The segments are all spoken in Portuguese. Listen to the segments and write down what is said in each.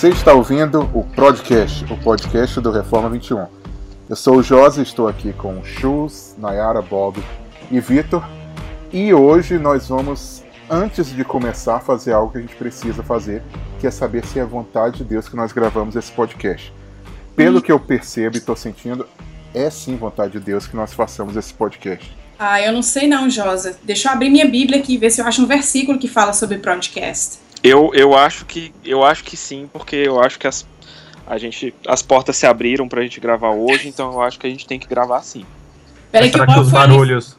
Você está ouvindo o podcast, o podcast do Reforma 21. Eu sou o Josi, estou aqui com o Chus, Nayara, Bob e Vitor. E hoje nós vamos, antes de começar, fazer algo que a gente precisa fazer, que é saber se é vontade de Deus que nós gravamos esse podcast. Pelo que eu percebo e estou sentindo, é sim vontade de Deus que nós façamos esse podcast. Ah, eu não sei não, Josa. Deixa eu abrir minha Bíblia aqui e ver se eu acho um versículo que fala sobre podcast. Eu, eu acho que eu acho que sim, porque eu acho que as, a gente, as portas se abriram pra gente gravar hoje, então eu acho que a gente tem que gravar sim. Peraí que, será que os barulhos,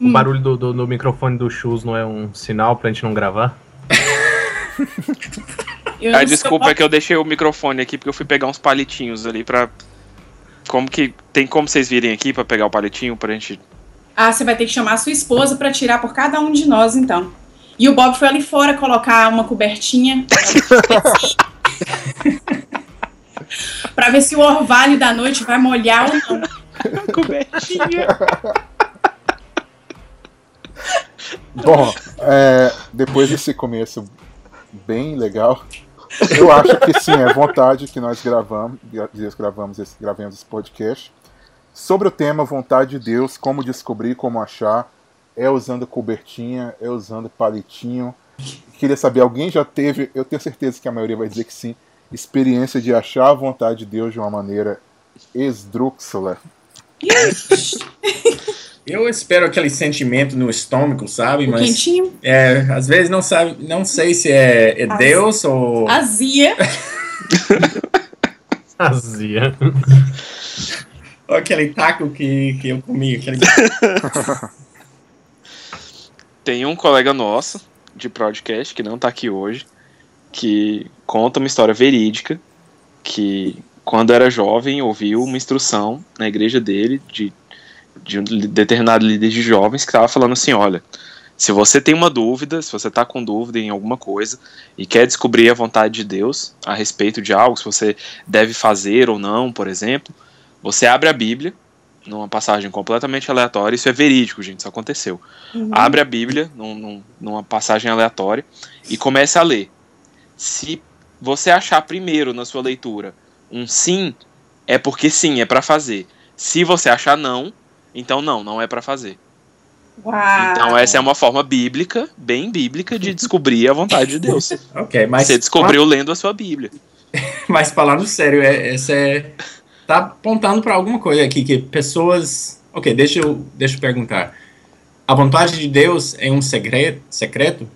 hum. o barulho do, do, do, microfone do Chus não é um sinal pra gente não gravar? a desculpa é que eu deixei o microfone aqui porque eu fui pegar uns palitinhos ali pra. Como que. Tem como vocês virem aqui pra pegar o palitinho pra gente. Ah, você vai ter que chamar a sua esposa pra tirar por cada um de nós, então. E o Bob foi ali fora colocar uma cobertinha. pra ver se o orvalho da noite vai molhar ou não. cobertinha. Bom, é, depois desse começo bem legal, eu acho que sim, é vontade que nós gravamos, gravamos esse, gravamos esse podcast sobre o tema vontade de Deus, como descobrir, como achar é usando cobertinha, é usando palitinho. Queria saber, alguém já teve, eu tenho certeza que a maioria vai dizer que sim, experiência de achar a vontade de Deus de uma maneira esdrúxula. Eu espero aquele sentimento no estômago, sabe? Mas quentinho. É, às vezes não sabe, não sei se é, é Deus ou azia. azia. Ou aquele taco que, que eu comi, aquele Tem um colega nosso de podcast que não tá aqui hoje, que conta uma história verídica que quando era jovem ouviu uma instrução na igreja dele de, de um determinado líder de jovens que estava falando assim, olha, se você tem uma dúvida, se você está com dúvida em alguma coisa e quer descobrir a vontade de Deus a respeito de algo, se você deve fazer ou não, por exemplo, você abre a Bíblia numa passagem completamente aleatória. Isso é verídico, gente, isso aconteceu. Uhum. Abre a Bíblia num, num, numa passagem aleatória e comece a ler. Se você achar primeiro na sua leitura um sim, é porque sim, é para fazer. Se você achar não, então não, não é para fazer. Uau. Então essa é uma forma bíblica, bem bíblica, de descobrir a vontade de Deus. ok, mas você descobriu lendo a sua Bíblia. mas falando sério, é, essa é tá apontando para alguma coisa aqui que pessoas. Ok, deixa eu, deixa eu perguntar. A vontade de Deus é um segredo, secreto?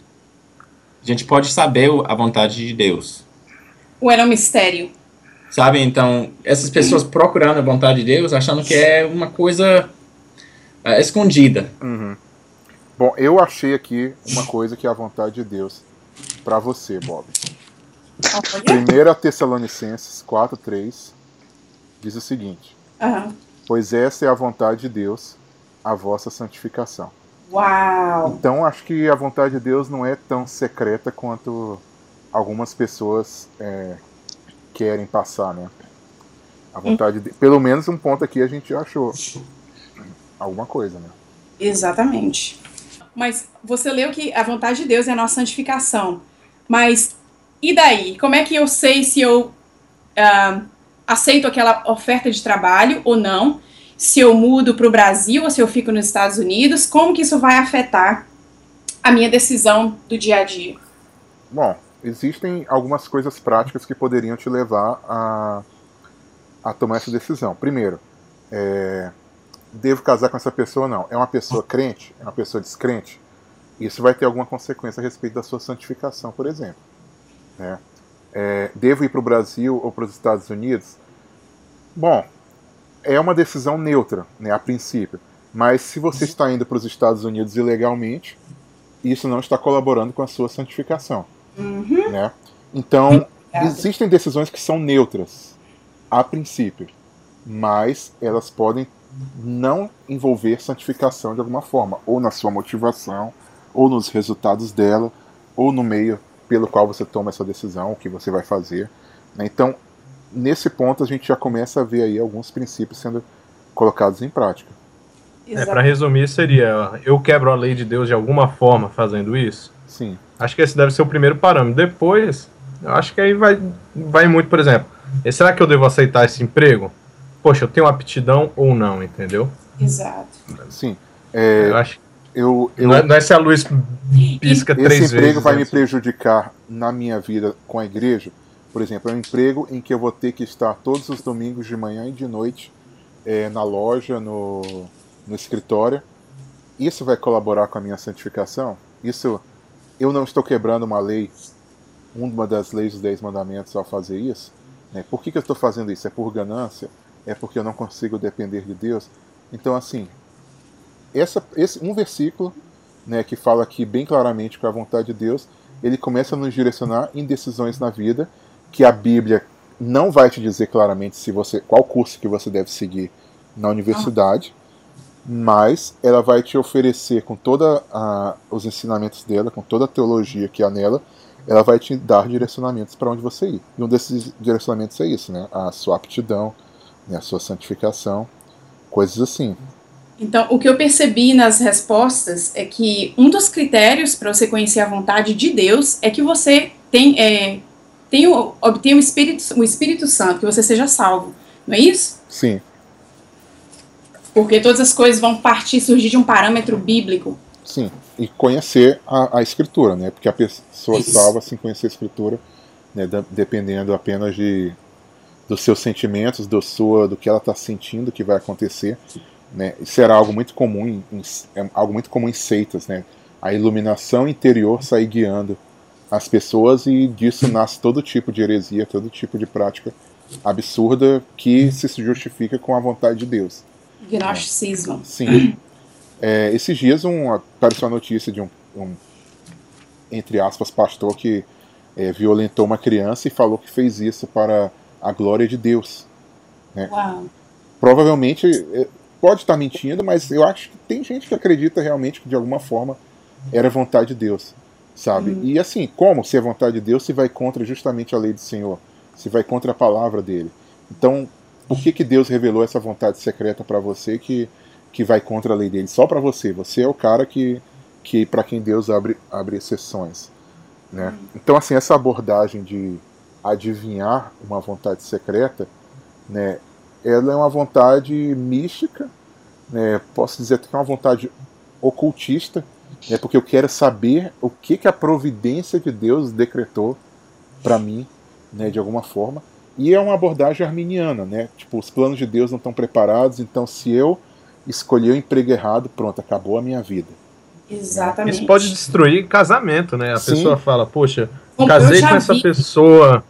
A gente pode saber a vontade de Deus. Ou era um mistério? Sabe, então, essas pessoas procurando a vontade de Deus, achando que é uma coisa uh, escondida. Uhum. Bom, eu achei aqui uma coisa que é a vontade de Deus para você, Bob. 1 Tessalonicenses 4, 3 diz o seguinte: uhum. Pois essa é a vontade de Deus, a vossa santificação. Uau! Então acho que a vontade de Deus não é tão secreta quanto algumas pessoas é, querem passar, né? A vontade de... Pelo menos um ponto aqui a gente achou alguma coisa, né? Exatamente. Mas você leu que a vontade de Deus é a nossa santificação. Mas e daí? Como é que eu sei se eu uh, aceito aquela oferta de trabalho ou não, se eu mudo para o Brasil ou se eu fico nos Estados Unidos, como que isso vai afetar a minha decisão do dia a dia? Bom, existem algumas coisas práticas que poderiam te levar a, a tomar essa decisão. Primeiro, é, devo casar com essa pessoa ou não? É uma pessoa crente? É uma pessoa descrente? Isso vai ter alguma consequência a respeito da sua santificação, por exemplo. Né? É, devo ir para o Brasil ou para os Estados Unidos? Bom, é uma decisão neutra, né, a princípio. Mas se você está indo para os Estados Unidos ilegalmente, isso não está colaborando com a sua santificação. Uhum. Né? Então, existem decisões que são neutras, a princípio, mas elas podem não envolver santificação de alguma forma, ou na sua motivação, ou nos resultados dela, ou no meio pelo qual você toma essa decisão, o que você vai fazer. Né? Então, nesse ponto, a gente já começa a ver aí alguns princípios sendo colocados em prática. É, para resumir, seria: eu quebro a lei de Deus de alguma forma fazendo isso? Sim. Acho que esse deve ser o primeiro parâmetro. Depois, Eu acho que aí vai, vai muito, por exemplo, será que eu devo aceitar esse emprego? Poxa, eu tenho aptidão ou não, entendeu? Exato. Sim. É, eu acho eu, eu, não, é, não é se a luz pisca três vezes. Esse emprego vai né? me prejudicar na minha vida com a igreja. Por exemplo, é um emprego em que eu vou ter que estar todos os domingos de manhã e de noite é, na loja, no, no escritório. Isso vai colaborar com a minha santificação? Isso, eu não estou quebrando uma lei, uma das leis dos Dez Mandamentos ao fazer isso? Né? Por que, que eu estou fazendo isso? É por ganância? É porque eu não consigo depender de Deus? Então, assim, essa, esse, um versículo né, que fala aqui bem claramente com a vontade de Deus, ele começa a nos direcionar em decisões na vida que a Bíblia não vai te dizer claramente se você qual curso que você deve seguir na universidade, mas ela vai te oferecer com toda os ensinamentos dela, com toda a teologia que há nela, ela vai te dar direcionamentos para onde você ir. E um desses direcionamentos é isso, né? A sua aptidão, né? a sua santificação, coisas assim. Então, o que eu percebi nas respostas é que um dos critérios para você conhecer a vontade de Deus é que você tem, é, tem o, obtenha o Espírito, o Espírito Santo, que você seja salvo. Não é isso? Sim. Porque todas as coisas vão partir, surgir de um parâmetro bíblico. Sim. E conhecer a, a Escritura, né? Porque a pessoa isso. salva sem conhecer a Escritura, né? dependendo apenas de dos seus sentimentos, do sua, do que ela está sentindo que vai acontecer né? Isso era algo muito comum em, em, é algo muito comum em seitas, né? A iluminação interior sair guiando as pessoas e disso nasce todo tipo de heresia, todo tipo de prática absurda que se justifica com a vontade de Deus. Gnosticismo. Sim. É, esses dias um, apareceu a notícia de um, um entre aspas, pastor que é, violentou uma criança e falou que fez isso para a glória de Deus. Né? Uau. Provavelmente é, pode estar mentindo, mas eu acho que tem gente que acredita realmente que de alguma forma era vontade de Deus, sabe? Uhum. E assim, como se é vontade de Deus se vai contra justamente a lei do Senhor, se vai contra a palavra dele. Então, por que que Deus revelou essa vontade secreta para você que que vai contra a lei dele só para você? Você é o cara que que para quem Deus abre abre exceções, né? Uhum. Então, assim, essa abordagem de adivinhar uma vontade secreta, né, ela é uma vontade mística, né, posso dizer que é uma vontade ocultista, né, porque eu quero saber o que, que a providência de Deus decretou para mim, né, de alguma forma. E é uma abordagem arminiana, né? Tipo, os planos de Deus não estão preparados, então se eu escolher o emprego errado, pronto, acabou a minha vida. Exatamente. Isso pode destruir casamento, né? A Sim. pessoa fala, poxa, casei com essa pessoa,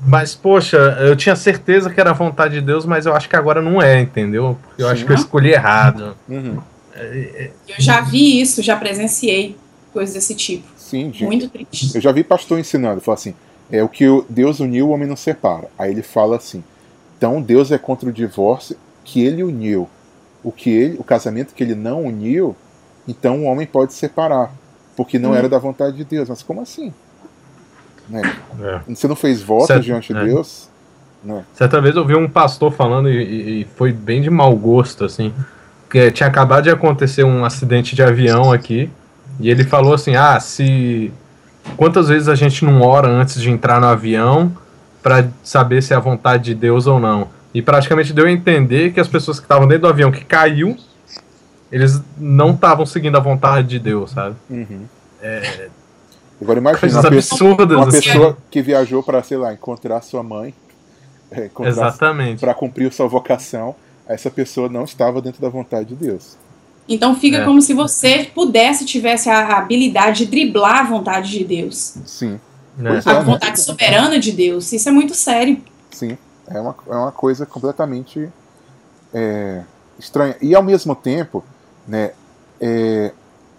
mas poxa, eu tinha certeza que era a vontade de Deus, mas eu acho que agora não é, entendeu? Porque eu Sim. acho que eu escolhi errado. Uhum. Eu já vi isso, já presenciei coisas desse tipo. Sim, de, Muito triste. Eu já vi pastor ensinando, fala assim, é o que Deus uniu, o homem não separa. Aí ele fala assim, então Deus é contra o divórcio que ele uniu. O que ele, o casamento que ele não uniu, então o homem pode separar, porque não Hum. era da vontade de Deus. Mas como assim? Né? É. Você não fez voto Certo, diante de é. Deus? Né? Certa vez eu vi um pastor falando e, e- foi bem de mau gosto, assim. Que tinha acabado de acontecer um acidente de avião aqui. E ele falou assim: ah, se. Quantas vezes a gente não ora antes de entrar no avião para saber se é a vontade de Deus ou não? E praticamente deu a entender que as pessoas que estavam dentro do avião que caiu, eles não estavam seguindo a vontade de Deus, sabe? Uhum. Agora imagina uma, pessoa, absurdas. uma assim. pessoa que viajou para, sei lá, encontrar sua mãe, é, encontrar Exatamente. para cumprir sua vocação, essa pessoa não estava dentro da vontade de Deus. Então fica É. como se você pudesse, tivesse a habilidade de driblar a vontade de Deus. Sim, é, A né? vontade soberana de Deus. Isso é muito sério. sim. É uma, é uma coisa completamente é, estranha. E ao mesmo tempo, né, é,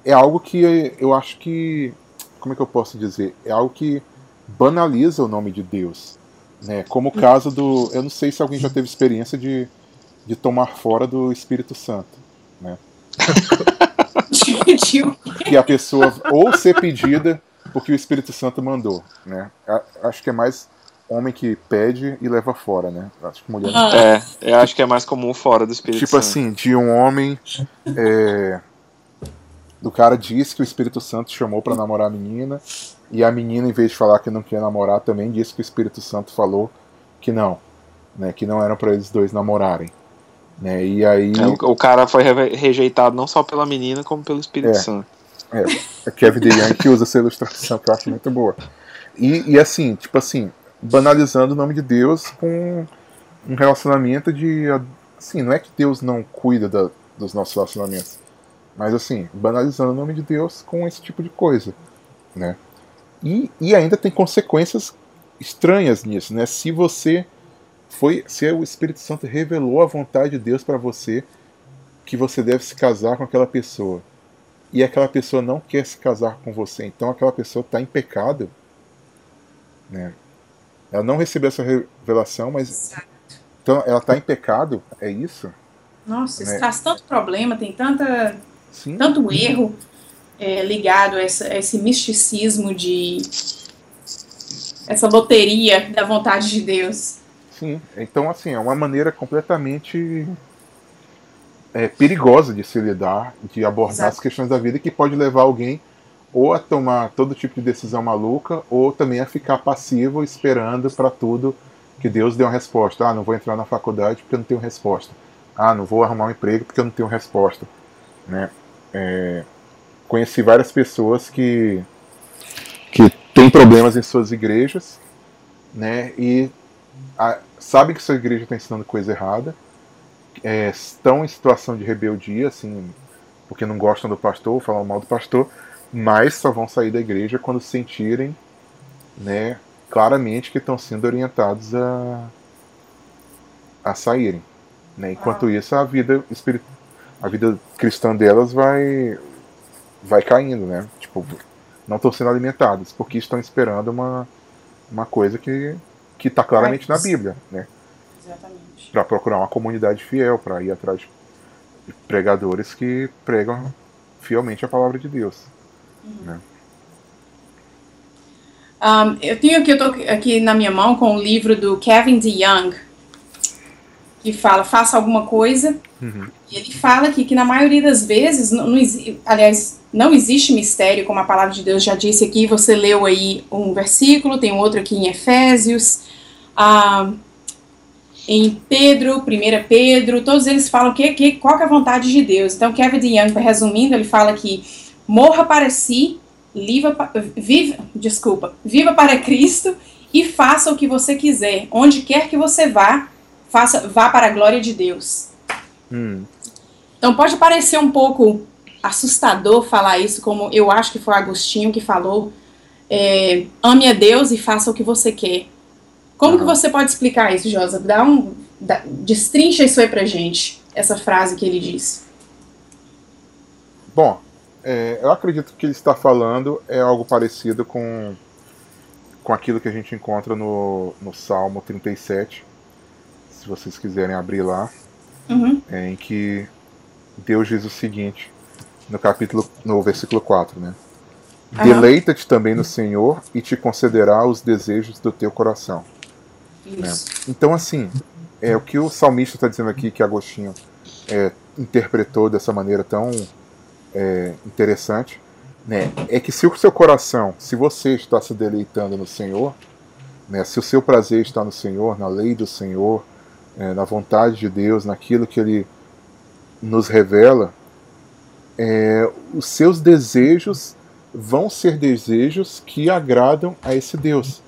é algo que eu acho que. Como é que eu posso dizer? É algo que banaliza o nome de Deus. Né? Como o caso do. Eu não sei se alguém já teve experiência de, de tomar fora do Espírito Santo. Dividiu. que a pessoa ou ser pedida porque o Espírito Santo mandou, né? Acho que é mais homem que pede e leva fora, né? Acho que mulher. É, eu acho que é mais comum fora do Espírito tipo Santo. assim, de um homem é, do cara diz que o Espírito Santo chamou para namorar a menina, e a menina, em vez de falar que não queria namorar, também disse que o Espírito Santo falou que não, né, que não eram para eles dois namorarem. Né, e aí. É, o, o, cara foi rejeitado não só pela menina, como pelo Espírito é, Santo. É, é Kevin DeYoung que usa essa ilustração que eu acho muito boa. E, e assim, tipo assim, banalizando o nome de Deus com um relacionamento de. Assim, não é que Deus não cuida da, dos nossos relacionamentos, mas assim, banalizando o nome de Deus com esse tipo de coisa, né? E, e ainda tem consequências estranhas nisso, né? Se você foi, se o Espírito Santo revelou a vontade de Deus para você que você deve se casar com aquela pessoa e aquela pessoa não quer se casar com você, então aquela pessoa está em pecado, né? Ela não recebeu essa revelação, mas Exato. então ela está em pecado, é isso? Nossa, isso né? traz tanto problema, tem tanta Sim. tanto erro é, ligado a, essa, a esse misticismo de essa loteria da vontade de Deus. Sim, então assim, é uma maneira completamente é, perigosa de se lidar, de abordar Exato. as questões da vida que pode levar alguém ou a tomar todo tipo de decisão maluca ou também a ficar passivo esperando para tudo que Deus dê uma resposta. Ah, não vou entrar na faculdade porque eu não tenho resposta. Ah, não vou arrumar um emprego porque eu não tenho resposta. Né? É, conheci várias pessoas que, que têm problemas em suas igrejas né, e a, sabem que sua igreja está ensinando coisa errada, é, estão em situação de rebeldia, assim, porque não gostam do pastor, falam mal do pastor, mas só vão sair da igreja quando sentirem né, claramente que estão sendo orientados a, a saírem. Né? Enquanto ah. isso, a vida espirit... a vida cristã delas vai vai caindo, né? Tipo, não estão sendo alimentadas porque estão esperando uma, uma coisa que que está claramente na Bíblia, né? Exatamente. Para procurar uma comunidade fiel, para ir atrás de pregadores que pregam fielmente a palavra de Deus. Uhum. Né? Um, eu tenho aqui, eu tô aqui na minha mão com o livro do Kevin DeYoung, que fala faça alguma coisa. Uhum. E ele aqui que, na maioria das vezes, não, não, aliás, não existe mistério, como a palavra de Deus já disse aqui. Você leu aí um versículo, tem outro aqui em Efésios, ah, em Pedro, 1 Pedro, todos eles falam que, que, qual que é a vontade de Deus. Então, Kevin DeYoung, resumindo, ele fala que morra para si, viva, viva, desculpa, viva para Cristo e faça o que você quiser, onde quer que você vá, faça, vá para a glória de Deus. Hum. Então pode parecer um pouco assustador falar isso, como eu acho que foi Agostinho que falou, é, ame a Deus e faça o que você quer. Como uhum. que você pode explicar isso, Josa? Dá um, dá, destrincha isso aí pra gente, essa frase que ele disse. Bom, é, eu acredito que ele está falando é algo parecido com, com aquilo que a gente encontra no, no Salmo 37, se vocês quiserem abrir lá, uhum. é, em que Deus diz o seguinte, no capítulo, no versículo 4, né? Uhum. Deleita-te também no Senhor e te concederá os desejos do teu coração. Né? Então, assim, é o que o salmista está dizendo aqui, que Agostinho é, interpretou dessa maneira tão é, interessante, né? É que se o seu coração, se você está se deleitando no Senhor, né? Se o seu prazer está no Senhor, na lei do Senhor, é, na vontade de Deus, naquilo que Ele nos revela, é, os seus desejos vão ser desejos que agradam a esse Deus.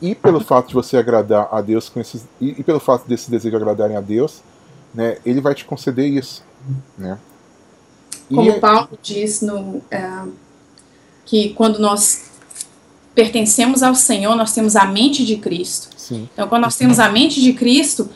E pelo fato de você agradar a Deus com esses, e, e pelo fato desses desejos agradarem a Deus, né, Ele vai te conceder isso, né? Como e... Paulo diz no é, que quando nós pertencemos ao Senhor, nós temos a mente de Cristo. Sim. Então, quando nós temos a mente de Cristo,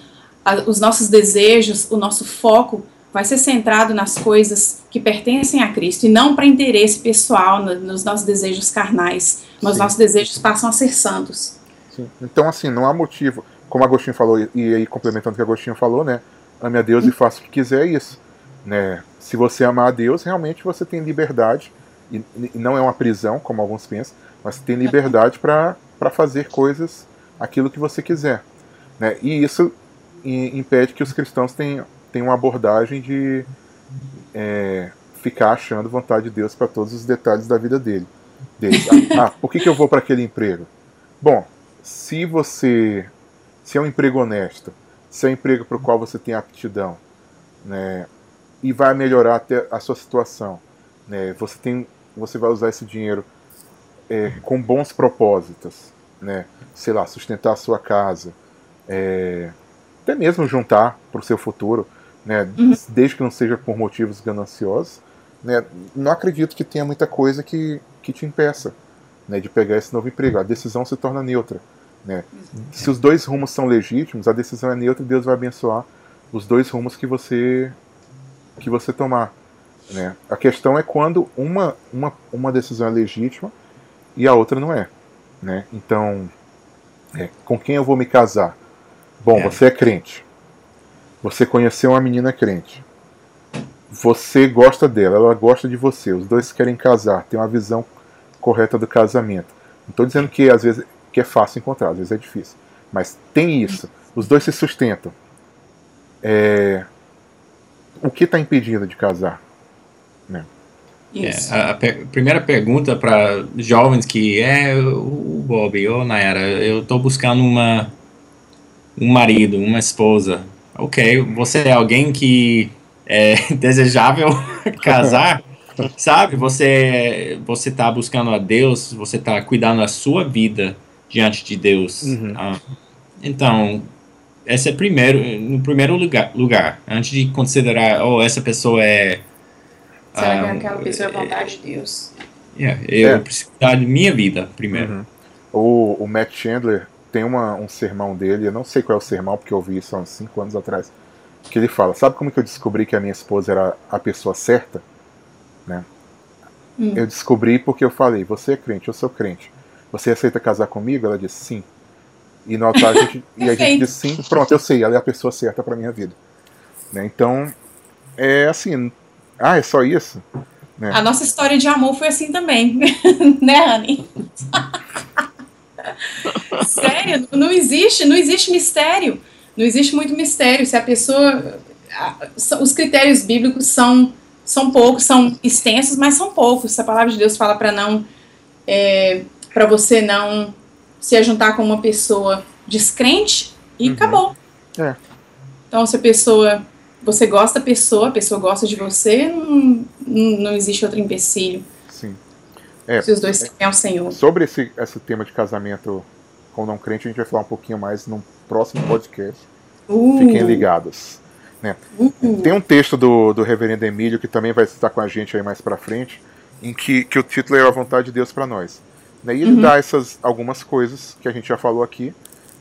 a, os nossos desejos, o nosso foco vai ser centrado nas coisas que pertencem a Cristo e não para interesse pessoal, no, nos nossos desejos carnais, mas Sim. nossos desejos passam a ser santos. Sim. Então, assim, não há motivo, como Agostinho falou, e aí complementando o que Agostinho falou, né? Ame a Deus e faça o que quiser, é isso. Né? Se você amar a Deus, realmente você tem liberdade, e, e não é uma prisão, como alguns pensam, mas tem liberdade para fazer coisas, aquilo que você quiser. Né? E isso impede que os cristãos tenham, tenham uma abordagem de é, ficar achando vontade de Deus para todos os detalhes da vida dele. dele. Ah, por que, que eu vou para aquele emprego? Bom, se você. Se é um emprego honesto, se é um emprego para o qual você tem aptidão, né, e vai melhorar até a sua situação, né, você, tem, você vai usar esse dinheiro é, com bons propósitos, né, sei lá, sustentar a sua casa, é, até mesmo juntar para o seu futuro, né, uhum. desde que não seja por motivos gananciosos, né, não acredito que tenha muita coisa que, que te impeça né, de pegar esse novo emprego. A decisão se torna neutra. Né? Se os dois rumos são legítimos, a decisão é neutra e Deus vai abençoar os dois rumos que você que você tomar. Né? A questão é quando uma, uma, uma decisão é legítima e a outra não é. Né? Então, é, com quem eu vou me casar? Bom, é. você é crente. Você conheceu uma menina crente. Você gosta dela, ela gosta de você. Os dois querem casar, tem uma visão correta do casamento. Não estou dizendo que às vezes que é fácil encontrar, às vezes é difícil. Mas tem isso. Os dois se sustentam. É... O que está impedindo de casar? Né? É, a, a primeira pergunta para jovens que é o Bob ou Nayara, eu estou buscando uma um marido, uma esposa. Ok, você é alguém que é desejável casar? Sabe, você você está buscando a Deus, você está cuidando da sua vida diante de Deus. Uhum. Ah, então, esse é primeiro, no primeiro lugar, lugar, antes de considerar, oh, essa pessoa é. Será que ah, aquela pessoa é a vontade de Deus? Yeah, eu é. preciso da minha vida primeiro. Uhum. O, o Matt Chandler tem uma, um sermão dele, eu não sei qual é o sermão, porque eu ouvi isso há uns 5 anos atrás, que ele fala: Sabe como que eu descobri que a minha esposa era a pessoa certa? Né? Hum. Eu descobri porque eu falei: Você é crente, eu sou crente. Você aceita casar comigo? Ela disse sim. E no altar a gente, e a gente disse sim. Pronto, eu sei, ela é a pessoa certa para minha vida. Né? Então, é assim. Ah, é só isso? Né? A nossa história de amor foi assim também, né, Anne? Sério, não existe, não existe mistério. Não existe muito mistério. Se a pessoa. Os critérios bíblicos são, são poucos, são extensos, mas são poucos. Se a palavra de Deus fala para não. É, para você não se ajuntar com uma pessoa descrente e uhum. acabou. É. Então, se a pessoa. Você gosta da pessoa, a pessoa gosta de você, não, não existe outro empecilho. Sim. É, se os dois é, o Senhor. Sobre esse, esse tema de casamento com não crente, a gente vai falar um pouquinho mais no próximo podcast. Uh. Fiquem ligados. Né? Uh. Tem um texto do, do reverendo Emílio que também vai estar com a gente aí mais pra frente, em que, que o título é A Vontade de Deus para Nós. Né? E ele uhum. dá essas algumas coisas que a gente já falou aqui,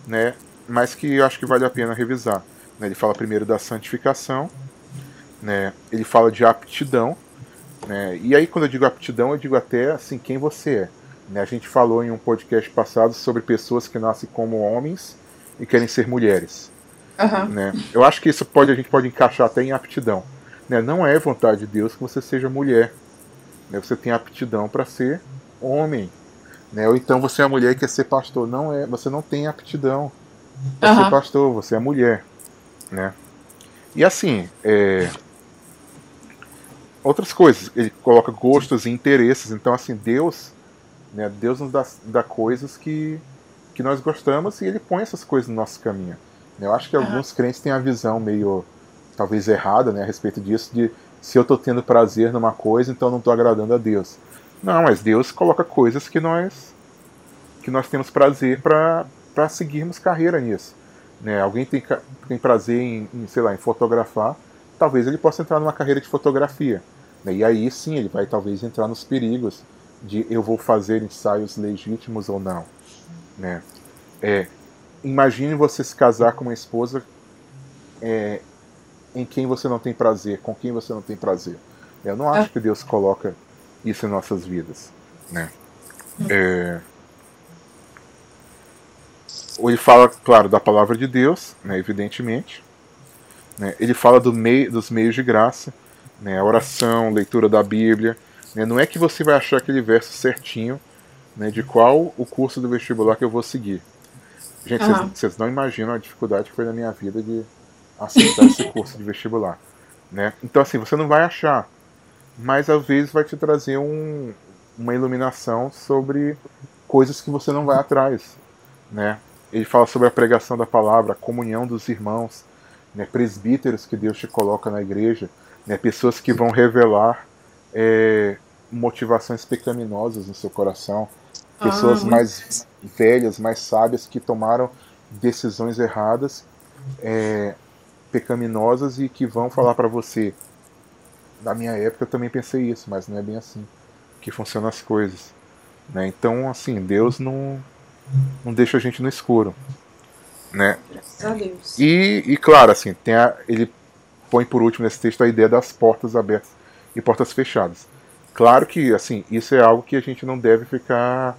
né? mas que eu acho que vale a pena revisar. Né? Ele fala primeiro da santificação, né? ele fala de aptidão, né? e aí quando eu digo aptidão, eu digo até assim quem você é. Né? A gente falou em um podcast passado sobre pessoas que nascem como homens e querem ser mulheres. Uhum. Né? Eu acho que isso pode a gente pode encaixar até em aptidão. Né? Não é vontade de Deus que você seja mulher. Né? Você tem aptidão para ser homem. Né? Ou então você é mulher e quer ser pastor. Não é, você não tem aptidão para uhum. ser pastor, você é mulher. Né? E assim, é... outras coisas, ele coloca gostos e interesses. Então, assim, Deus, né, Deus nos dá, dá coisas que, que nós gostamos e ele põe essas coisas no nosso caminho. Eu acho que uhum. alguns crentes têm a visão meio, talvez errada, né, a respeito disso, de se eu estou tendo prazer numa coisa, então não estou agradando a Deus. Não, mas Deus coloca coisas que nós que nós temos prazer para seguirmos carreira nisso. Né? Alguém tem, tem prazer em, em, sei lá, em fotografar, talvez ele possa entrar numa carreira de fotografia. Né? E aí sim ele vai talvez entrar nos perigos de eu vou fazer ensaios legítimos ou não. Né? É, imagine você se casar com uma esposa é, em quem você não tem prazer, com quem você não tem prazer. Eu não acho que Deus coloca isso em nossas vidas. Né? É... Ele fala, claro, da palavra de Deus, né, evidentemente. Né? Ele fala do meio, dos meios de graça, né, a oração, leitura da Bíblia. Né? Não é que você vai achar aquele verso certinho né, de qual o curso do vestibular que eu vou seguir. Gente, vocês uhum. não imaginam a dificuldade que foi na minha vida de aceitar esse curso de vestibular. Né? Então, assim, você não vai achar mas às vezes vai te trazer um, uma iluminação sobre coisas que você não vai atrás, né? Ele fala sobre a pregação da palavra, a comunhão dos irmãos, né? presbíteros que Deus te coloca na igreja, né? pessoas que vão revelar é, motivações pecaminosas no seu coração, pessoas ah, mais velhas, mais sábias que tomaram decisões erradas, é, pecaminosas e que vão falar para você. Na minha época eu também pensei isso, mas não é bem assim que funcionam as coisas. Né? Então, assim, Deus não, não deixa a gente no escuro. Né? Graças a Deus. E, e claro, assim, tem a, ele põe por último nesse texto a ideia das portas abertas e portas fechadas. Claro que, assim, isso é algo que a gente não deve ficar.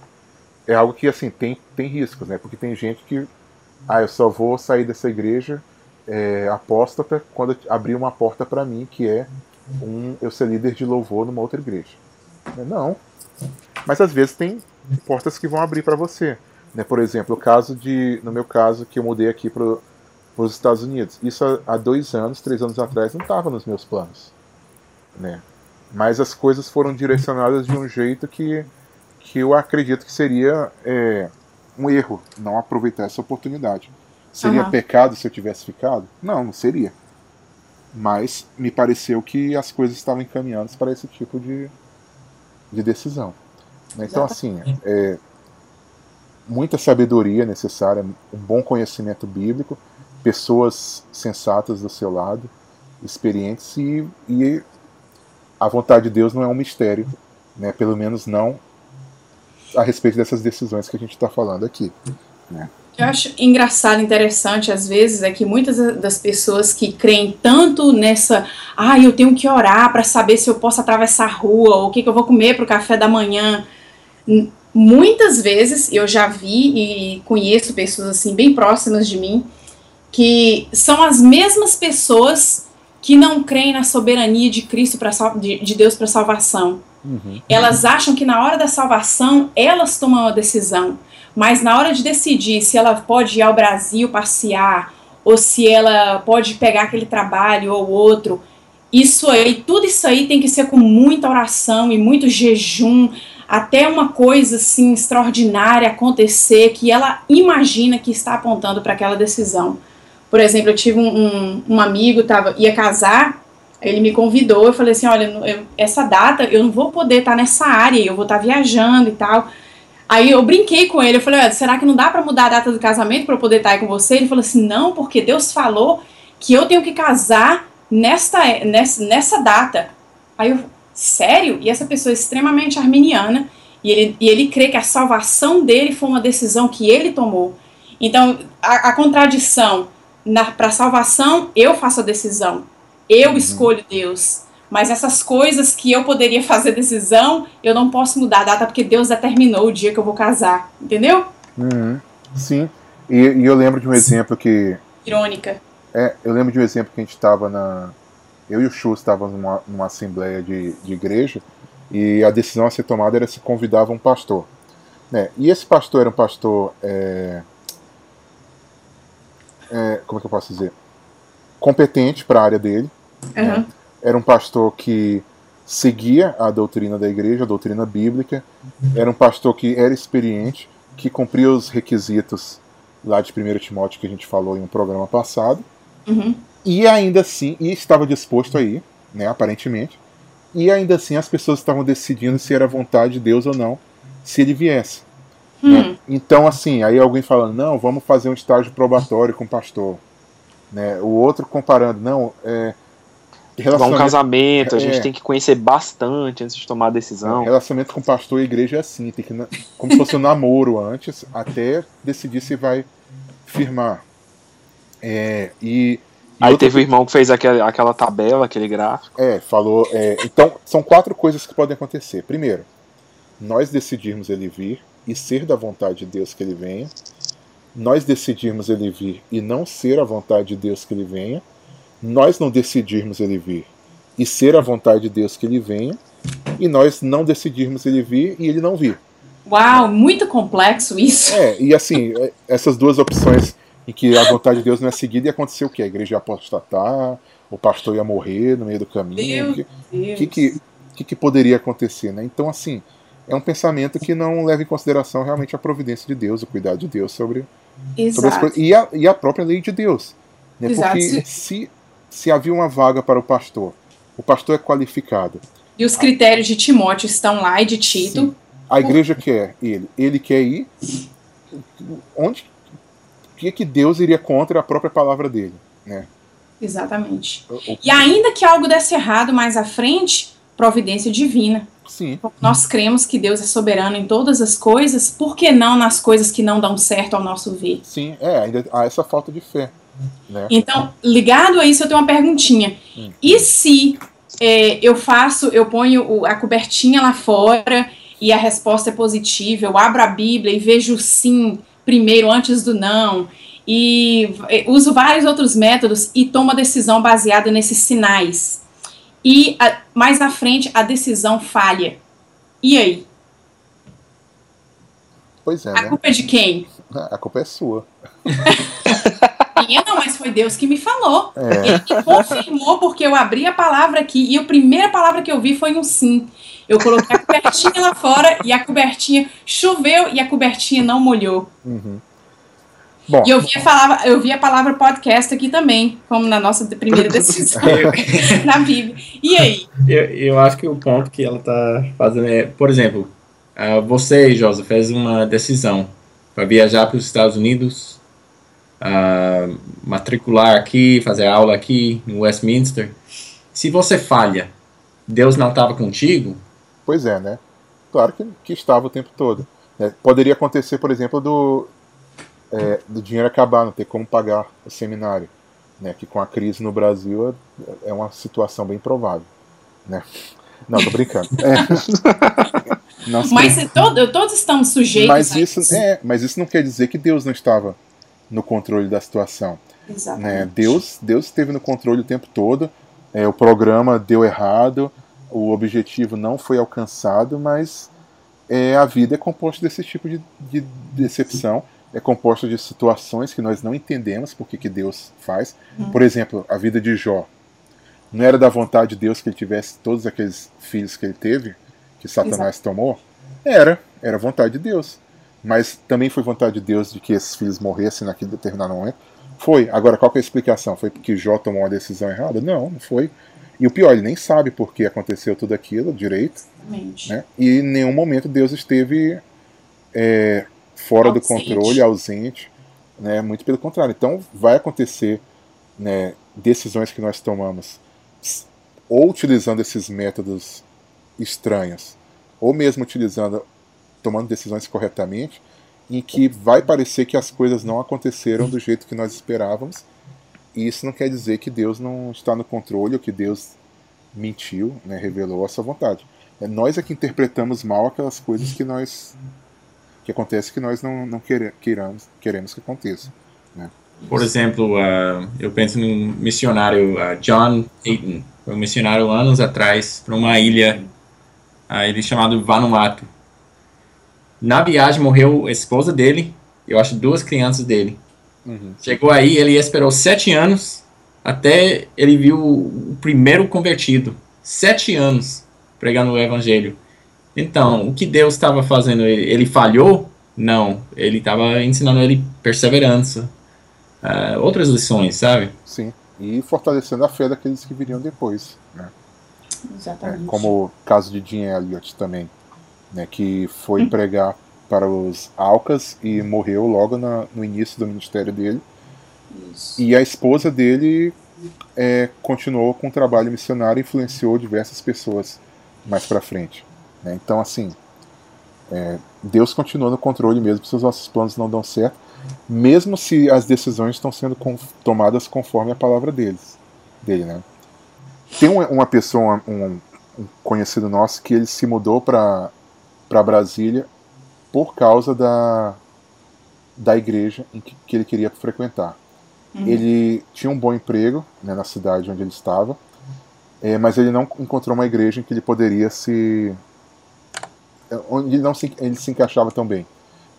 É algo que, assim, tem, tem riscos, né? Porque tem gente que. Ah, eu só vou sair dessa igreja é, apóstata quando abrir uma porta para mim, que é um eu ser líder de louvor numa outra igreja. Não. Mas às vezes tem portas que vão abrir para você. Né? Por exemplo, o caso de, no meu caso, que eu mudei aqui para os Estados Unidos. Isso há, dois anos, três anos atrás, não estava nos meus planos. Né? Mas as coisas foram direcionadas de um jeito que, que eu acredito que seria é, um erro não aproveitar essa oportunidade. Seria uhum. pecado se eu tivesse ficado? Não, não seria. Mas me pareceu que as coisas estavam encaminhadas para esse tipo de, de decisão. Então, assim, é, muita sabedoria necessária, um bom conhecimento bíblico, pessoas sensatas do seu lado, experientes e, e a vontade de Deus não é um mistério, né? pelo menos não a respeito dessas decisões que a gente está falando aqui. Né? Eu acho engraçado, interessante às vezes é que muitas das pessoas que creem tanto nessa, ah, eu tenho que orar para saber se eu posso atravessar a rua ou o que, que eu vou comer para o café da manhã. Muitas vezes eu já vi e conheço pessoas assim bem próximas de mim que são as mesmas pessoas que não creem na soberania de Cristo para de, de Deus para salvação. Uhum. Elas acham que na hora da salvação elas tomam a decisão mas na hora de decidir se ela pode ir ao Brasil passear ou se ela pode pegar aquele trabalho ou outro, isso aí, tudo isso aí tem que ser com muita oração e muito jejum, até uma coisa assim extraordinária acontecer que ela imagina que está apontando para aquela decisão. Por exemplo, eu tive um, um, um, amigo, tava, ia casar, ele me convidou, eu falei assim, olha, eu, essa data eu não vou poder estar nessa área, eu vou estar viajando e tal. Aí eu brinquei com ele, eu falei, será que não dá para mudar a data do casamento para eu poder estar aí com você? Ele falou assim, não, porque Deus falou que eu tenho que casar nesta, nessa, nessa data. Aí eu, sério? E essa pessoa é extremamente arminiana, e ele, e ele crê que a salvação dele foi uma decisão que ele tomou. Então, a, a contradição, para a salvação, eu faço a decisão, eu uhum. escolho Deus. Mas essas coisas que eu poderia fazer decisão, eu não posso mudar a data porque Deus determinou o dia que eu vou casar. Entendeu? Uhum. Sim. E, e, eu lembro de um exemplo que. Irônica. É, eu lembro de um exemplo que a gente estava na. Eu e o Chu estávamos numa, numa assembleia de, de igreja e a decisão a ser tomada era se convidava um pastor. Né? E esse pastor era um pastor. É, é, como é que eu posso dizer? Competente para a área dele. Uhum. Né? era um pastor que seguia a doutrina da igreja, a doutrina bíblica, era um pastor que era experiente, que cumpria os requisitos lá de 1 Timóteo que a gente falou em um programa passado, uhum. E ainda assim, e estava disposto a ir, né, aparentemente, e ainda assim as pessoas estavam decidindo se era vontade de Deus ou não, se ele viesse. Né? Hum. Né? Então, assim, aí alguém falando, não, vamos fazer um estágio probatório com o pastor. Né? O outro comparando, não, é, Igual um casamento, a gente é. tem que conhecer bastante antes de tomar a decisão. Relacionamento com pastor e igreja é assim, tem que como se fosse um namoro antes, até decidir se vai firmar. É, e, e Aí teve o irmão que fez aquela, aquela tabela, aquele gráfico. É, falou. É, então, são quatro coisas que podem acontecer. Primeiro, nós decidirmos ele vir e ser da vontade de Deus que ele venha. Nós decidirmos ele vir e não ser a vontade de Deus que ele venha nós não decidirmos ele vir e ser a vontade de Deus que ele venha, e nós não decidirmos ele vir e ele não vir. Uau, muito complexo isso. É, e assim, é, essas duas opções em que a vontade de Deus não é seguida, e aconteceu o quê? A igreja ia apostatar, o pastor ia morrer no meio do caminho. Meu que, Deus. Que, que, o que, que poderia acontecer, né? Então, assim, é um pensamento que não leva em consideração realmente a providência de Deus, o cuidado de Deus sobre, sobre as coisas. E a, e a própria lei de Deus. Né? Porque se, se havia uma vaga para o pastor, o pastor é qualificado. E os critérios de Timóteo estão lá e de Tito. Sim. A igreja quer ele. Ele quer ir. Onde que é que Deus iria contra a própria palavra dele, né? Exatamente. O, o... E ainda que algo desse errado mais à frente, providência divina. Sim. Nós cremos que Deus é soberano em todas as coisas, por que não nas coisas que não dão certo ao nosso ver? Sim, é, ainda há essa falta de fé. Né? Então, ligado a isso, eu tenho uma perguntinha. Hum. E se é, eu faço, eu ponho a cobertinha lá fora e a resposta é positiva, eu abro a Bíblia e vejo sim primeiro antes do não, e uso vários outros métodos e tomo a decisão baseada nesses sinais. E a, mais na frente a decisão falha. E aí? Pois é. A né? culpa é de quem? A culpa é sua. Minha não, mas foi Deus que me falou. É. Ele me confirmou porque eu abri a palavra aqui e a primeira palavra que eu vi foi um sim. Eu coloquei a cobertinha lá fora e a cobertinha choveu e a cobertinha não molhou. Uhum. Bom, e eu vi, a palavra, eu vi a palavra podcast aqui também, como na nossa primeira decisão na Bíblia. E aí? Eu, eu acho que o ponto que ela está fazendo é, por exemplo, uh, você, José, fez uma decisão para viajar para os Estados Unidos, uh, matricular aqui, fazer aula aqui em Westminster. Se você falha, Deus não estava contigo? Pois é, né? Claro que, que estava o tempo todo. Né? Poderia acontecer, por exemplo, do, é, do dinheiro acabar, não ter como pagar o seminário. Né, que com a crise no Brasil é, é uma situação bem provável. Né? Não, tô brincando. É. mas todo, todos estamos sujeitos mas isso, isso. É, mas isso não quer dizer que Deus não estava no controle da situação. Né? Deus, Deus esteve no controle o tempo todo. É, o programa deu errado, o objetivo não foi alcançado, mas é, a vida é composta desse tipo de, de decepção é composta de situações que nós não entendemos porque que Deus faz. Uhum. Por exemplo, a vida de Jó. Não era da vontade de Deus que ele tivesse todos aqueles filhos que ele teve, que Satanás Exato. tomou? Era, era vontade de Deus. Mas também foi vontade de Deus de que esses filhos morressem naquele determinado momento? Foi. Agora, qual é a explicação? Foi porque Jó tomou uma decisão errada? Não, não foi. E o pior, ele nem sabe por que aconteceu tudo aquilo direito. Né? E em nenhum momento Deus esteve é, fora ausente. do controle, ausente, né? Muito pelo contrário. Então vai acontecer, né, decisões que nós tomamos ou utilizando esses métodos estranhos, ou mesmo utilizando tomando decisões corretamente, em que vai parecer que as coisas não aconteceram do jeito que nós esperávamos. E isso não quer dizer que Deus não está no controle ou que Deus mentiu, né, revelou a sua vontade. É nós é que interpretamos mal aquelas coisas que nós que acontece que nós não, não queremos que aconteça. Né? Por exemplo, uh, eu penso num missionário, uh, John Payton, foi um missionário anos atrás para uma ilha, uh, ele chamado Vanuatu. Na viagem morreu a esposa dele, eu acho duas crianças dele. Uhum. Chegou aí, ele esperou sete anos até ele viu o primeiro convertido. Sete anos pregando o evangelho. Então, o que Deus estava fazendo? Ele falhou? Não. Ele estava ensinando ele perseverança. Uh, outras lições, sabe? Sim. E fortalecendo a fé daqueles que viriam depois. Né? Exatamente. É, como o caso de Jim Elliot também, né, que foi pregar para os Alcas e morreu logo na, no início do ministério dele. Isso. E a esposa dele é, continuou com o trabalho missionário e influenciou diversas pessoas mais para frente. Né? Então, assim, é, Deus continua no controle mesmo se os nossos planos não dão certo, mesmo se as decisões estão sendo com, tomadas conforme a palavra deles, dele. Né? Tem uma, uma pessoa, um, um, conhecido nosso, que ele se mudou para Brasília por causa da, da igreja em que, que ele queria frequentar. Uhum. Ele tinha um bom emprego né, na cidade onde ele estava, é, mas ele não encontrou uma igreja em que ele poderia se onde ele não se, ele se encaixava tão bem.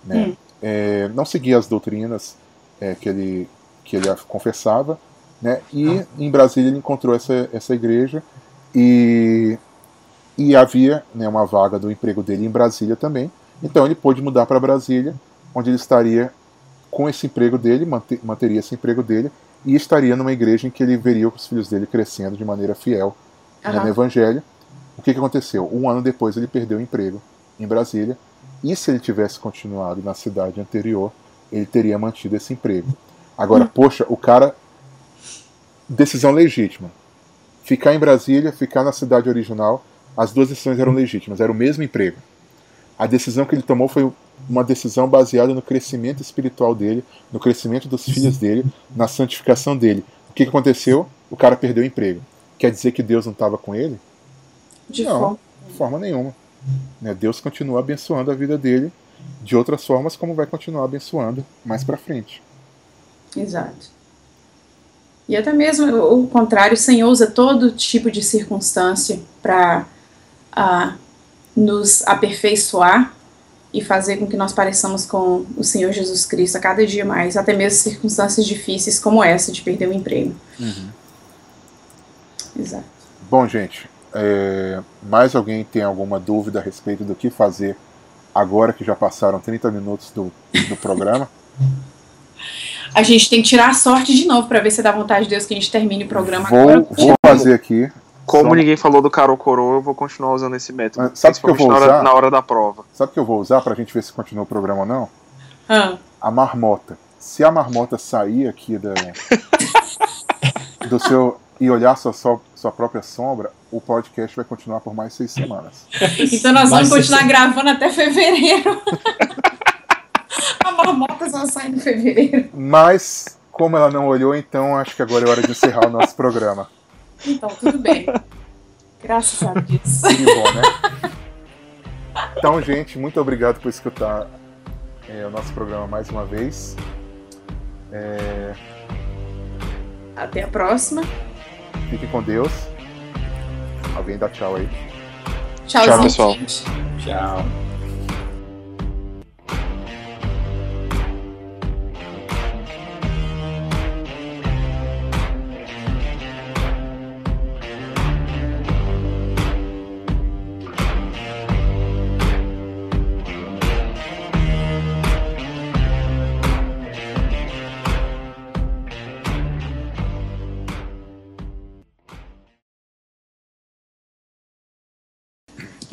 Né? Hum. É, não seguia as doutrinas é, que, ele, que ele confessava, né? e ah. em Brasília ele encontrou essa, essa igreja e, E havia né, uma vaga do emprego dele em Brasília também. Então ele pôde mudar para Brasília, onde ele estaria com esse emprego dele, manter, manteria esse emprego dele, e estaria numa igreja em que ele veria os filhos dele crescendo de maneira fiel né, no Evangelho. O que, que aconteceu? Um ano depois ele perdeu o emprego em Brasília, e se ele tivesse continuado na cidade anterior, ele teria mantido esse emprego. Agora, hum. poxa, o cara. Decisão legítima. Ficar em Brasília, ficar na cidade original, as duas decisões eram legítimas, era o mesmo emprego. A decisão que ele tomou foi uma decisão baseada no crescimento espiritual dele, no crescimento dos filhos dele, na santificação dele. O que, aconteceu? O cara perdeu o emprego. Quer dizer que Deus não estava com ele? De não, forma. de forma nenhuma. Né, Deus continua abençoando a vida dele de outras formas, como vai continuar abençoando mais para frente. Exato. E até mesmo o contrário, o Senhor usa todo tipo de circunstância para uh, nos aperfeiçoar e fazer com que nós pareçamos com o Senhor Jesus Cristo a cada dia mais, até mesmo circunstâncias difíceis como essa de perder o emprego. Uhum. Exato. Bom, gente, é, mais alguém tem alguma dúvida a respeito do que fazer agora que já passaram 30 minutos do, do programa? A gente tem que tirar a sorte de novo para ver se dá vontade de Deus que a gente termine o programa vou, agora. Vou fazer aqui como Só... ninguém falou do Caro Coroa, eu vou continuar usando esse método. Mas sabe o que eu vou na usar? Hora, na hora da prova. Sabe o que eu vou usar pra gente ver se continua o programa ou não? Ah. A marmota. Se a marmota sair aqui da, do seu e olhar sua, sua, sua própria sombra, o podcast vai continuar por mais seis semanas. Então nós vamos continuar gravando até fevereiro. a marmota só sai em fevereiro. Mas, como ela não olhou, então acho que agora é hora de encerrar o nosso programa. Então, tudo bem. Graças a Deus. Que bom, né? Então, gente, muito obrigado por escutar é, o nosso programa mais uma vez. É... Até a próxima. Fique com Deus. Alguém dá tchau aí. Tchauzinho, tchau, pessoal. Gente. Tchau.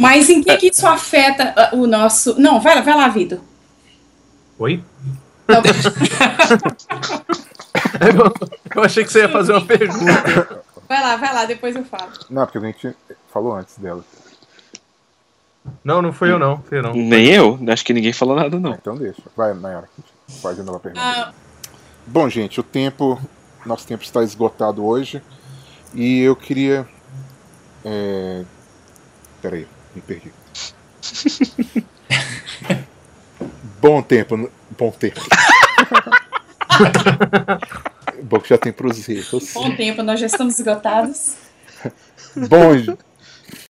Mas em que, que isso afeta uh, o nosso. Não, vai lá, vai lá, Vitor. Oi? Não. eu achei que você ia fazer uma pergunta. Vai lá, vai lá, depois eu falo. Não, porque a gente falou antes dela. Não, não fui eu não. Eu não. Nem eu. Acho que ninguém falou nada, não. Então deixa. Vai, Nayara. Faz a nova pergunta. Ah, Bom, gente, o tempo. Nosso tempo está esgotado hoje. E eu queria. É... Peraí, me perdi. bom tempo. Bom tempo. bom que já tem pros erros. bom tempo, nós já estamos esgotados. Bom,